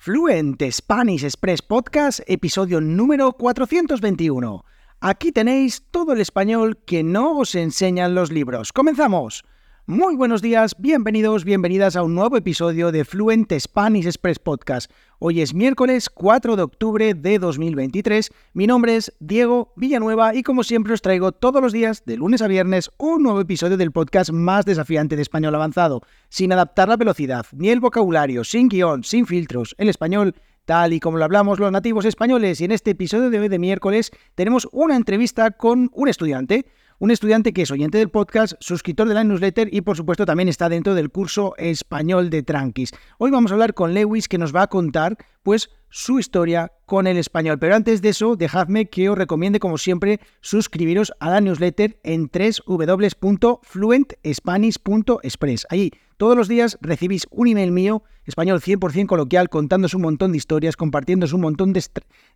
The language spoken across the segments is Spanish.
Fluent Spanish Express Podcast, episodio número 421. Aquí tenéis todo el español que no os enseñan los libros. ¡Comenzamos! Muy buenos días, bienvenidos, bienvenidas a un nuevo episodio de Fluent Spanish Express Podcast. Hoy es miércoles 4 de octubre de 2023. Mi nombre es Diego Villanueva y como siempre os traigo todos los días, de lunes a viernes, un nuevo episodio del podcast más desafiante de español avanzado, sin adaptar la velocidad ni el vocabulario, sin guion, sin filtros, el español tal y como lo hablamos los nativos españoles. Y en este episodio de hoy de miércoles tenemos una entrevista con un estudiante un estudiante que es oyente del podcast, suscriptor de la newsletter y por supuesto también está dentro del curso español de Tranquis. Hoy vamos a hablar con Lewis que nos va a contar pues su historia con el español. Pero antes de eso, dejadme que os recomiende como siempre suscribiros a la newsletter en www.fluentspanish.express. Allí todos los días recibís un email mío, español 100% coloquial, contándoos un montón de historias, compartiéndoos un montón de,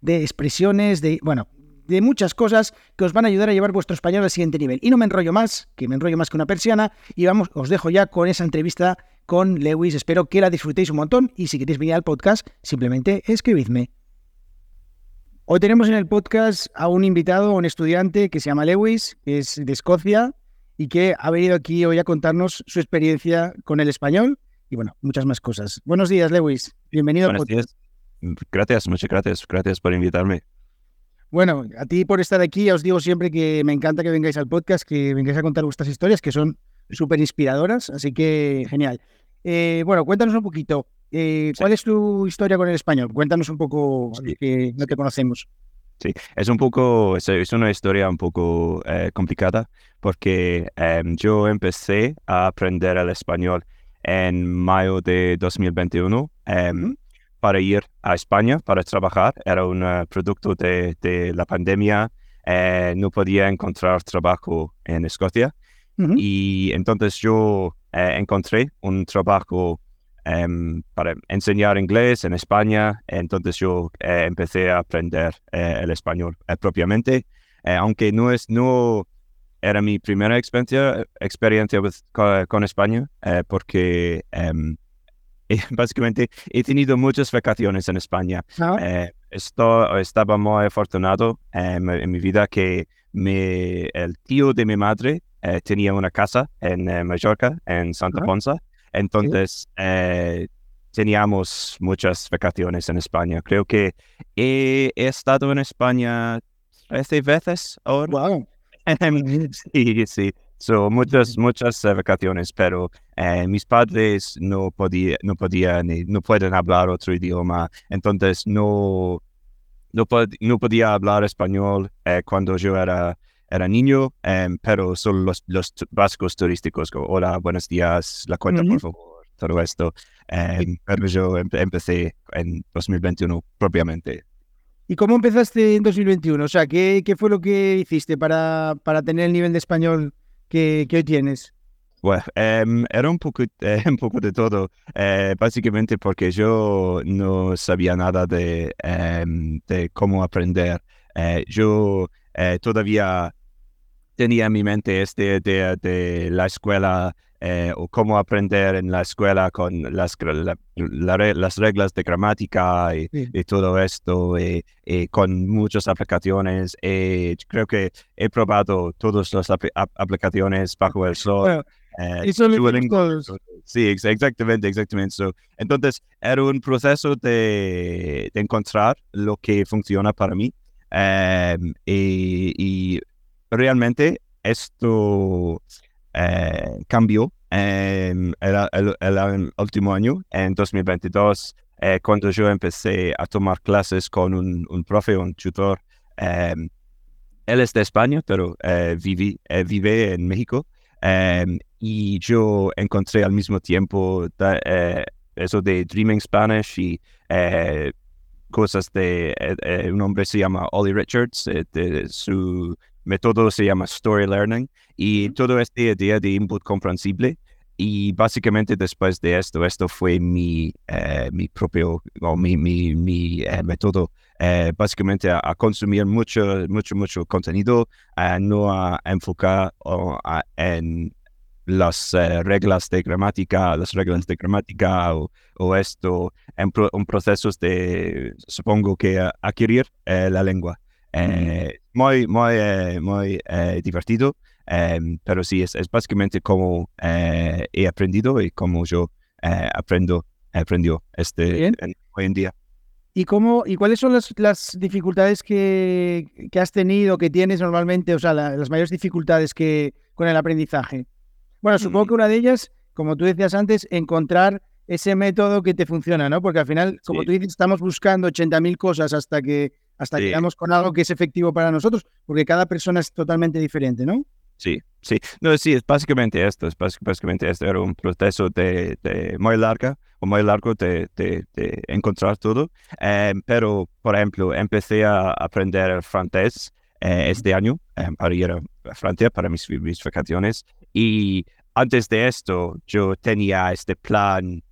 de expresiones, de, bueno, de muchas cosas que os van a ayudar a llevar vuestro español al siguiente nivel. Y no me enrollo más, que me enrollo más que una persiana, y vamos, os dejo ya con esa entrevista con Lewis. Espero que la disfrutéis un montón y si queréis venir al podcast, simplemente escribidme. Hoy tenemos en el podcast a un invitado, un estudiante que se llama Lewis, que es de Escocia y que ha venido aquí hoy a contarnos su experiencia con el español y bueno, muchas más cosas. Buenos días, Lewis. Bienvenido Buenos Días. Gracias, muchas gracias. Gracias por invitarme. Bueno, a ti por estar aquí, os digo siempre que me encanta que vengáis al podcast, que vengáis a contar vuestras historias, que son súper inspiradoras, así que genial. Eh, bueno, cuéntanos un poquito, eh, ¿cuál es tu historia con el español? Cuéntanos un poco, que no te conocemos. Sí, es un poco, es una historia un poco eh, complicada, porque em, yo empecé a aprender el español en mayo de 2021 para ir a España para trabajar. Era un eh, producto de, de, la pandemia. Eh, no podía encontrar trabajo en Escocia. Y entonces yo eh, encontré un trabajo em, para enseñar inglés en España. Entonces yo empecé a aprender el español propiamente. aunque no, es, no era mi primera experiencia, experiencia con, con, España, porque em, básicamente he tenido muchas vacaciones en España. Ah. Eh, esto, estaba muy afortunado en mi vida que me, el tío de mi madre eh, tenía una casa en eh, Mallorca, en Santa Ponza. Entonces, teníamos muchas vacaciones en España. Creo que he, estado en España 13 veces ahora. Wow. sí, sí. So, muchas, muchas eh, vacaciones, pero eh, mis padres no, podía, no podían, no pueden hablar otro idioma, entonces no, no, no podía hablar español eh, cuando yo era, era niño, em, pero son los, los básicos turísticos, como hola, buenos días, la cuenta, por favor, todo esto. Em, pero yo empecé en 2021 propiamente. ¿Y cómo empezaste en 2021? O sea, ¿qué, qué fue lo que hiciste para, para tener el nivel de español que, hoy tienes? Bueno, em, era un poco, eh, un poco de todo, eh, básicamente porque yo no sabía nada de, em, de cómo aprender. Eh, yo todavía tenía en mi mente esta idea de la escuela eh, o cómo aprender en la escuela con las, las reglas de gramática y, todo esto, y, con muchas aplicaciones. Eh, creo que he probado todas las aplicaciones bajo el sol. Eh, sí, exactamente, exactamente. entonces, era un proceso de, de, encontrar lo que funciona para mí. Em, y, realmente esto eh, cambió en el, último año, en 2022, eh, cuando yo empecé a tomar clases con un, un profe, un tutor. Em, él es de España, pero eh, vive en México. Em, y yo encontré al mismo tiempo eso de Dreaming Spanish y cosas de un hombre se llama Ollie Richards, de su método se llama Story Learning y todo este idea de input comprensible. Y básicamente después de esto, esto fue mi, eh, mi propio, o mi, mi, mi eh, método, eh, básicamente a, consumir mucho, mucho, mucho contenido, no a enfocar en las eh, reglas de gramática, las reglas de gramática o, o esto en, un proceso de, supongo que adquirir la lengua. Muy, muy, muy divertido, em, pero sí, es, es básicamente como he aprendido y como yo aprendo, aprendió este, hoy en día. ¿Y, cómo, ¿Y cuáles son las, las dificultades que, que, has tenido, que tienes normalmente, o sea, las mayores dificultades que con el aprendizaje? Bueno, supongo mm. que una de ellas, como tú decías antes, encontrar ese método que te funciona, ¿no? Porque al final, como tú dices, estamos buscando 80.000 cosas hasta que hasta que llegamos con algo que es efectivo para nosotros, porque cada persona es totalmente diferente, ¿no? Sí, sí. No, sí, es básicamente esto, es básicamente esto. Era un proceso de, de muy larga o muy largo de, de, encontrar todo. Em, pero, por ejemplo, empecé a aprender el francés eh, este año em, para ir a Francia para mis, mis vacaciones. Y antes de esto, yo tenía este plan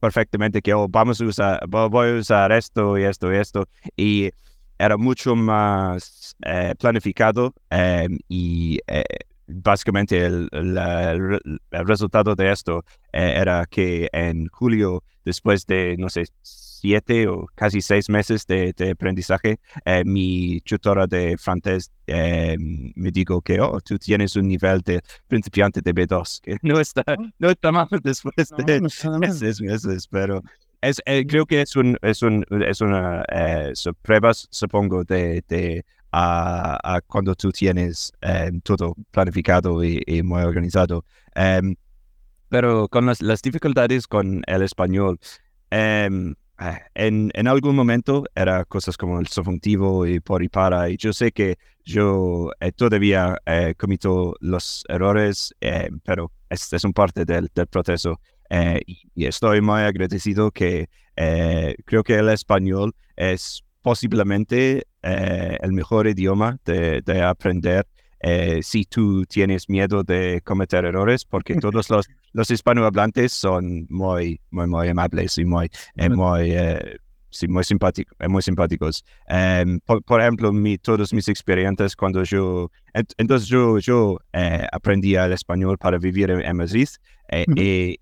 perfectamente que oh, vamos a usar, voy a usar esto y esto y esto. Y era mucho más eh, planificado em, y eh, básicamente el, resultado de esto eh, era que en julio, después de, no sé, siete o casi seis meses de, aprendizaje, eh, mi tutora de francés eh, me dijo que oh, tú tienes un nivel de principiante de B2, que no está, oh. no está mal después de seis meses, pero es, creo que es, un, es, un, es una prueba, supongo, de, de a, cuando tú tienes em, todo planificado y, muy organizado. Em, pero con las, dificultades con el español, ah, en, en, algún momento era cosas como el subjuntivo y por y para, y yo sé que yo eh, todavía eh, comito los errores, pero es, es un parte del, del proceso. Eh, y, estoy muy agradecido que creo que el español es posiblemente eh, el mejor idioma de, aprender eh, si tú tienes miedo de cometer errores, porque todos los, los hispanohablantes son muy, muy, muy amables y muy, eh, muy, sí, muy, simpático, muy simpáticos. Em, por, ejemplo, mi, todos mis experiencias cuando yo, entonces yo, yo aprendí el español para vivir en, Madrid.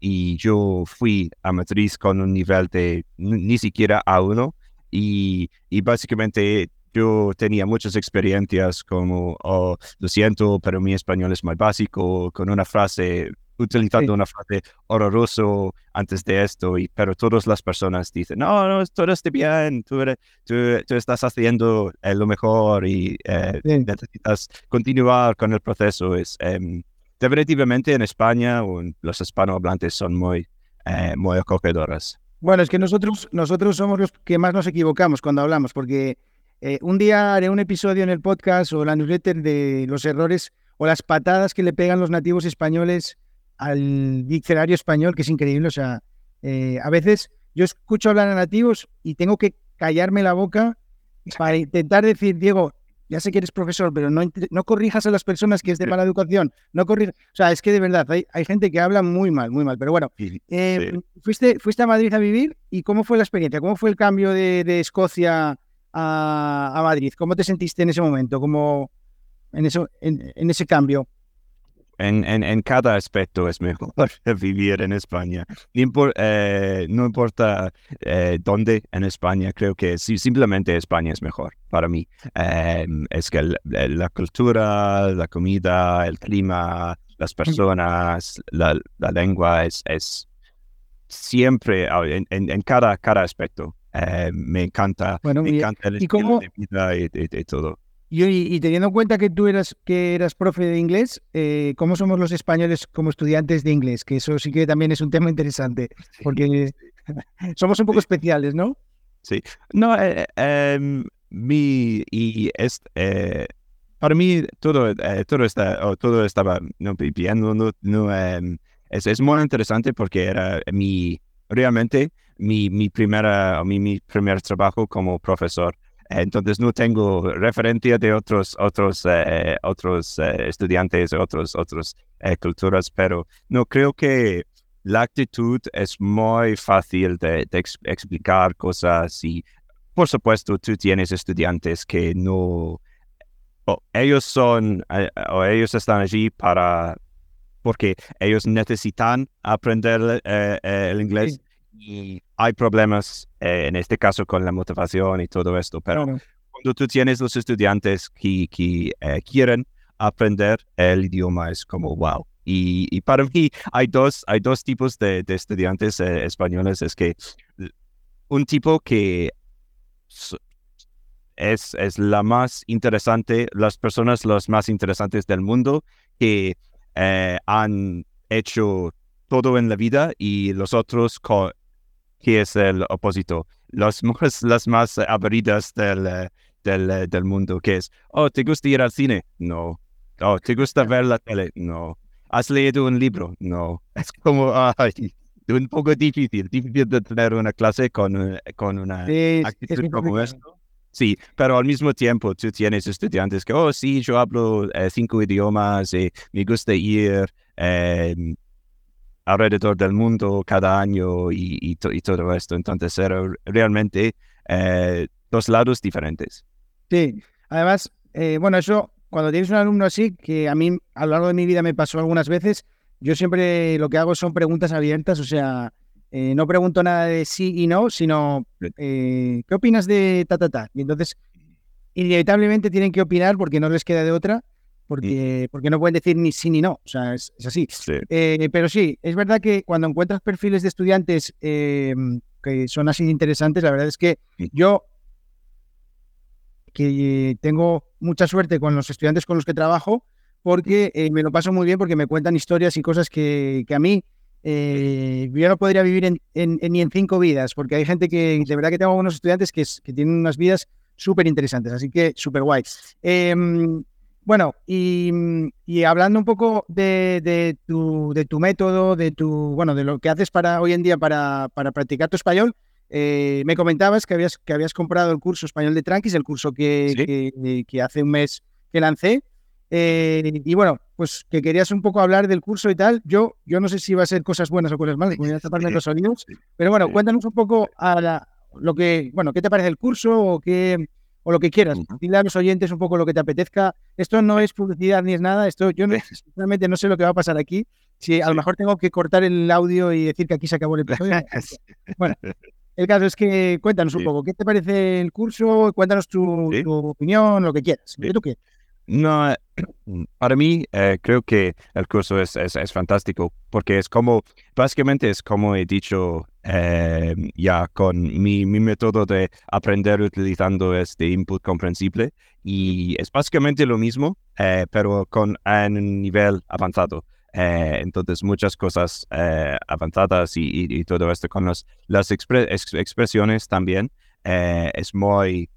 y yo fui a Madrid con un nivel de ni siquiera A1 y, y básicamente yo tenía muchas experiencias como, oh, lo siento, pero mi español es muy básico, con una frase, utilizando una frase horroroso antes de esto, y, pero todas las personas dicen, no, no, todo está bien, tú, tú, estás haciendo eh, lo mejor y eh, necesitas continuar con el proceso. Es, em, definitivamente en España los hispanohablantes son muy, eh, muy acogedoras. Bueno, es que nosotros, nosotros somos los que más nos equivocamos cuando hablamos, porque eh, un día haré un episodio en el podcast o la newsletter de los errores o las patadas que le pegan los nativos españoles al diccionario español, que es increíble. O sea, eh, a veces yo escucho hablar a nativos y tengo que callarme la boca para intentar decir, Diego, ya sé que eres profesor, pero no, no corrijas a las personas que es de mala educación. No corrijas. O sea, es que de verdad hay, hay gente que habla muy mal, muy mal. Pero bueno, eh, fuiste, fuiste a Madrid a vivir y ¿cómo fue la experiencia? ¿Cómo fue el cambio de, de Escocia a, a, Madrid? ¿Cómo te sentiste en ese momento? ¿Cómo en, eso, en, en ese cambio? En, en, en, cada aspecto es mejor vivir en España. Eh, no importa eh, dónde en España, creo que simplemente España es mejor para mí. Em, es que la, cultura, la comida, el clima, las personas, la, la lengua es, es siempre ah, en, en, cada, cada aspecto. Eh, me encanta, me encanta el estilo de vida y, y todo. Y, teniendo en cuenta que tú eras, que eras profe de inglés, eh, ¿cómo somos los españoles como estudiantes de inglés? Que eso sí que también es un tema interesante, porque somos un poco especiales, ¿no? Sí. No, eh, em, mi, y es, eh, para mí todo, todo, está, todo estaba no, bien, no, no em, es, es, muy interesante porque era mi, realmente mi, mi, primera, mi, mi primer trabajo como profesor. Entonces no tengo referencia de otros, otros, eh, otros eh, estudiantes, otros, otras eh, culturas, pero no creo que la actitud es muy fácil de, explicar cosas y por supuesto tú tienes estudiantes que no, ellos son, o ellos están allí para porque ellos necesitan aprender eh, eh, el inglés y hay problemas en este caso con la motivación y todo esto, pero cuando tú tienes los estudiantes que, que quieren aprender el idioma es como wow. Y, para mí hay dos, hay dos tipos de, estudiantes españoles. Es que un tipo que es, es la más interesante, las personas las más interesantes del mundo que eh, han hecho todo en la vida y los otros que es el oposito, los más, las más aburridas del, del, del, mundo, que es, oh, ¿te gusta ir al cine? No. Oh, ¿te gusta ver la tele? No. ¿Has leído un libro? No. Es como, ay, un poco difícil, difícil de tener una clase con, con una actitud como esto. Sí, pero al mismo tiempo tú tienes estudiantes que, oh, sí, yo hablo eh, cinco idiomas y me gusta ir em, alrededor del mundo cada año y, todo esto. Entonces, era realmente eh, dos lados diferentes. Sí, además, eh, bueno, eso, cuando tienes un alumno así, que a mí a lo largo de mi vida me pasó algunas veces, yo siempre lo que hago son preguntas abiertas, o sea, eh, no pregunto nada de sí y no, sino eh, ¿qué opinas de ta, ta, ta? Y entonces, inevitablemente tienen que opinar porque no les queda de otra, porque, porque no pueden decir ni sí ni no, o sea, es, así. Eh, pero sí, es verdad que cuando encuentras perfiles de estudiantes em, que son así interesantes, la verdad es que yo, que tengo mucha suerte con los estudiantes con los que trabajo, porque me lo paso muy bien, porque me cuentan historias y cosas que, que a mí eh, yo no podría vivir en, ni en cinco vidas, porque hay gente que, de verdad que tengo unos estudiantes que, tienen unas vidas súper interesantes, así que súper guay. Em, bueno, y, hablando un poco de, tu, de tu método, de tu, bueno, de lo que haces para hoy en día para, practicar tu español, eh, me comentabas que habías, que habías comprado el curso español de Tranquis, el curso que, que hace un mes que lancé. Eh, y bueno, pues que querías un poco hablar del curso y tal. Yo, yo no sé si va a ser cosas buenas o cosas malas, voy a taparme los sonidos, pero bueno, cuéntanos un poco a lo que, bueno, ¿qué te parece el curso o qué o lo que quieras? Dile a los oyentes un poco lo que te apetezca. Esto no es publicidad ni es nada. Esto yo no, realmente no sé lo que va a pasar aquí. Si a lo mejor tengo que cortar el audio y decir que aquí se acabó el episodio. bueno, el caso es que cuéntanos un poco, ¿qué te parece el curso? Cuéntanos tu, opinión, lo que quieras. ¿Qué tú quieres? No, para mí eh, creo que el curso es, es, fantástico porque es como, básicamente es como he dicho eh, ya con mi, mi, método de aprender utilizando este input comprensible y es básicamente lo mismo, eh, pero con un nivel avanzado. entonces, muchas cosas avanzadas y, todo esto con las expresiones también es muy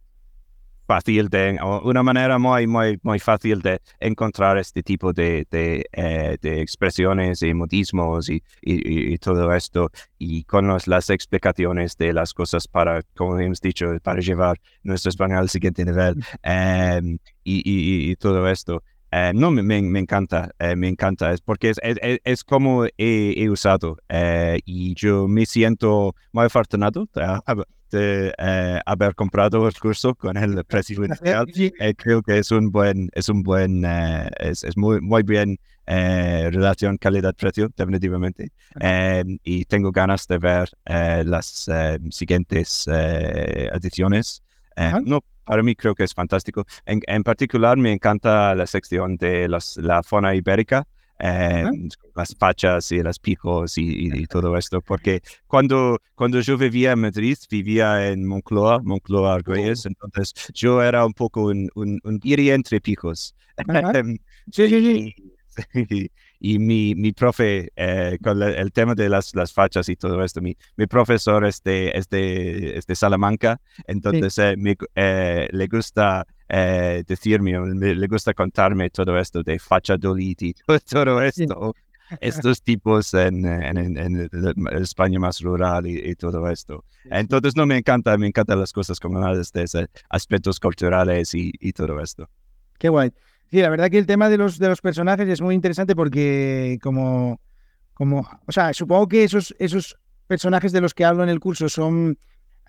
fácil de, una manera muy, muy, muy fácil de encontrar este tipo de, de, eh, expresiones y modismos y, y, todo esto y con las explicaciones de las cosas para, como hemos dicho, para llevar nuestro español al siguiente nivel em, y, todo esto. Eh, no, me, me, encanta, eh, me encanta, es porque es, es, es como he, usado y yo me siento muy afortunado de eh, haber comprado el curso con el precio inicial. Eh, creo que es un buen, es un buen, eh, es, es, muy, muy bien relación calidad-precio, definitivamente. Y tengo ganas de ver las siguientes ediciones. no, para mí creo que es fantástico. En, en, particular me encanta la sección de las, la fauna ibérica. Eh, las fachas y las picos y, todo esto, porque cuando, cuando yo vivía en Madrid, vivía en Moncloa, Moncloa Argüelles, oh. entonces yo era un poco un, un, un entre picos. Em, sí, sí, sí. y mi, mi profe, eh, con el tema de las, las fachas y todo esto, mi, mi profesor es de, es de, es de Salamanca, entonces eh, me, le gusta eh, decirme, le gusta contarme todo esto de Fachadolid y todo, esto. Estos tipos en, en, España más rural y, todo esto. Entonces, no me encanta, me encantan las cosas comunales de aspectos culturales y, y, todo esto. Qué guay. Sí, la verdad que el tema de los, de los personajes es muy interesante porque como, como, o sea, supongo que esos, esos personajes de los que hablo en el curso son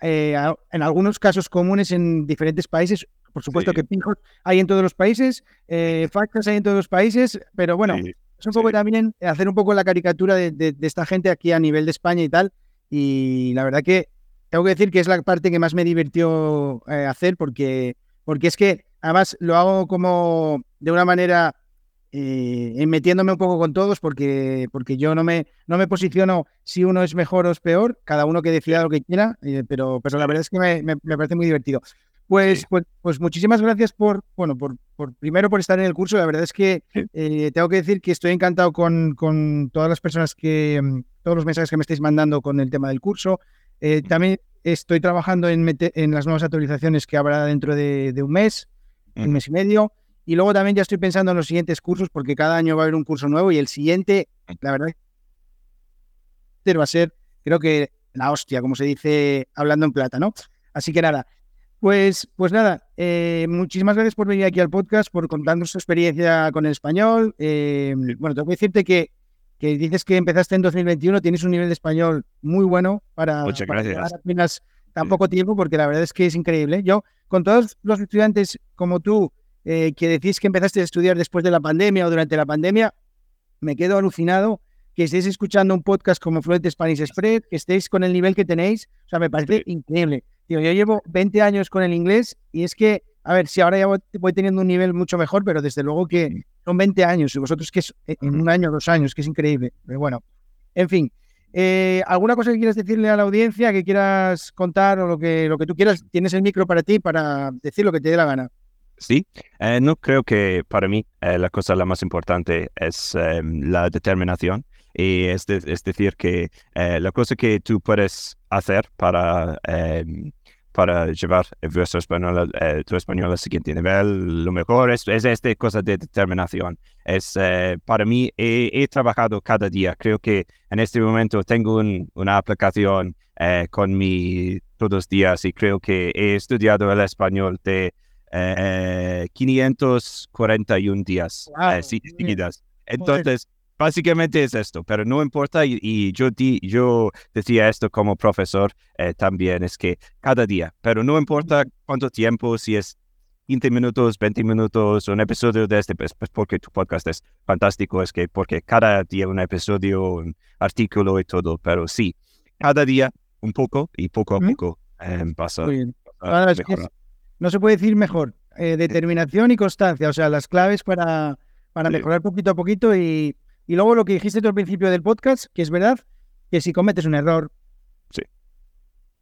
eh, en algunos casos comunes en diferentes países por supuesto que pijos hay en todos los países, eh, hay en todos los países, pero bueno, es un poco también hacer un poco la caricatura de, esta gente aquí a nivel de España y tal. Y la verdad que tengo que decir que es la parte que más me divirtió eh, hacer porque, porque es que además lo hago como de una manera eh, metiéndome un poco con todos porque, porque yo no me, no me posiciono si uno es mejor o es peor, cada uno que decida lo que quiera, eh, pero, pero la verdad es que me, me, parece muy divertido. Pues, pues, pues, muchísimas gracias por, bueno, por, por, primero por estar en el curso. La verdad es que eh, tengo que decir que estoy encantado con, con, todas las personas que, mm, todos los mensajes que me estáis mandando con el tema del curso. también estoy trabajando en, en las nuevas actualizaciones que habrá dentro de, de un mes, un mes y medio. Y luego también ya estoy pensando en los siguientes cursos porque cada año va a haber un curso nuevo y el siguiente, la verdad, va a ser, creo que la hostia, como se dice hablando en plata, ¿no? Así que nada, pues, pues nada, eh, muchísimas gracias por venir aquí al podcast, por contarnos su experiencia con el español. Eh, bueno, tengo que decirte que, que dices que empezaste en 2021, tienes un nivel de español muy bueno para, Muchas gracias. apenas tan poco tiempo, porque la verdad es que es increíble. Yo, con todos los estudiantes como tú, eh, que decís que empezaste a estudiar después de la pandemia o durante la pandemia, me quedo alucinado que estéis escuchando un podcast como Fluent Spanish Spread, que estéis con el nivel que tenéis. O sea, me parece increíble. yo llevo 20 años con el inglés y es que, a ver, si ahora ya voy teniendo un nivel mucho mejor, pero desde luego que son 20 años y vosotros que es eh, en un año, dos años, que es increíble. Pero bueno, en fin. Eh, ¿Alguna cosa que quieras decirle a la audiencia, que quieras contar o lo que, lo que tú quieras? Tienes el micro para ti para decir lo que te dé la gana. Sí, eh, no creo que para mí eh, la cosa la más importante es em, la determinación y es, es decir que eh, la cosa que tú puedes hacer para, em, para llevar vuestro español, tu español al siguiente nivel, lo mejor es, es esta cosa de determinación. Es, para mí, he, trabajado cada día. Creo que en este momento tengo una aplicación con mi todos los días y creo que he estudiado el español de 541 eh, días eh, seguidas. Entonces, básicamente es esto, pero no importa, y, yo, yo decía esto como profesor eh, también, es que cada día, pero no importa cuánto tiempo, si es 15 minutos, 20 minutos, un episodio de este, pues, pues, porque tu podcast es fantástico, es que porque cada día un episodio, un artículo y todo, pero sí, cada día un poco y poco a poco pasa. Ahora, no se puede decir mejor. Eh, determinación y constancia, o sea, las claves para, para mejorar poquito a poquito y, y, luego lo que dijiste tú al principio del podcast, que es verdad, que si cometes un error, sí.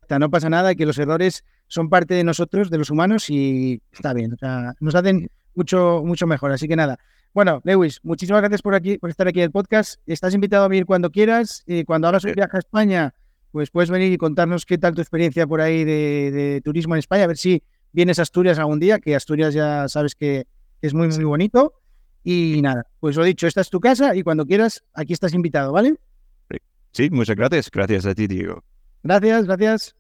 no pasa nada, que los errores son parte de nosotros, de los humanos y está bien, o sea, nos hacen mucho, mucho mejor. Así que nada. Bueno, Lewis, muchísimas gracias por aquí, por estar aquí en el podcast. Estás invitado a venir cuando quieras. Y cuando hagas un viaje a España, pues puedes venir y contarnos qué tal tu experiencia por ahí de, de turismo en España, a ver si vienes a Asturias algún día, que Asturias ya sabes que es muy, muy bonito. Y nada, pues lo dicho, esta es tu casa y cuando quieras, aquí estás invitado, ¿vale? Sí, muchas gracias. Gracias a ti, Diego. Gracias, gracias.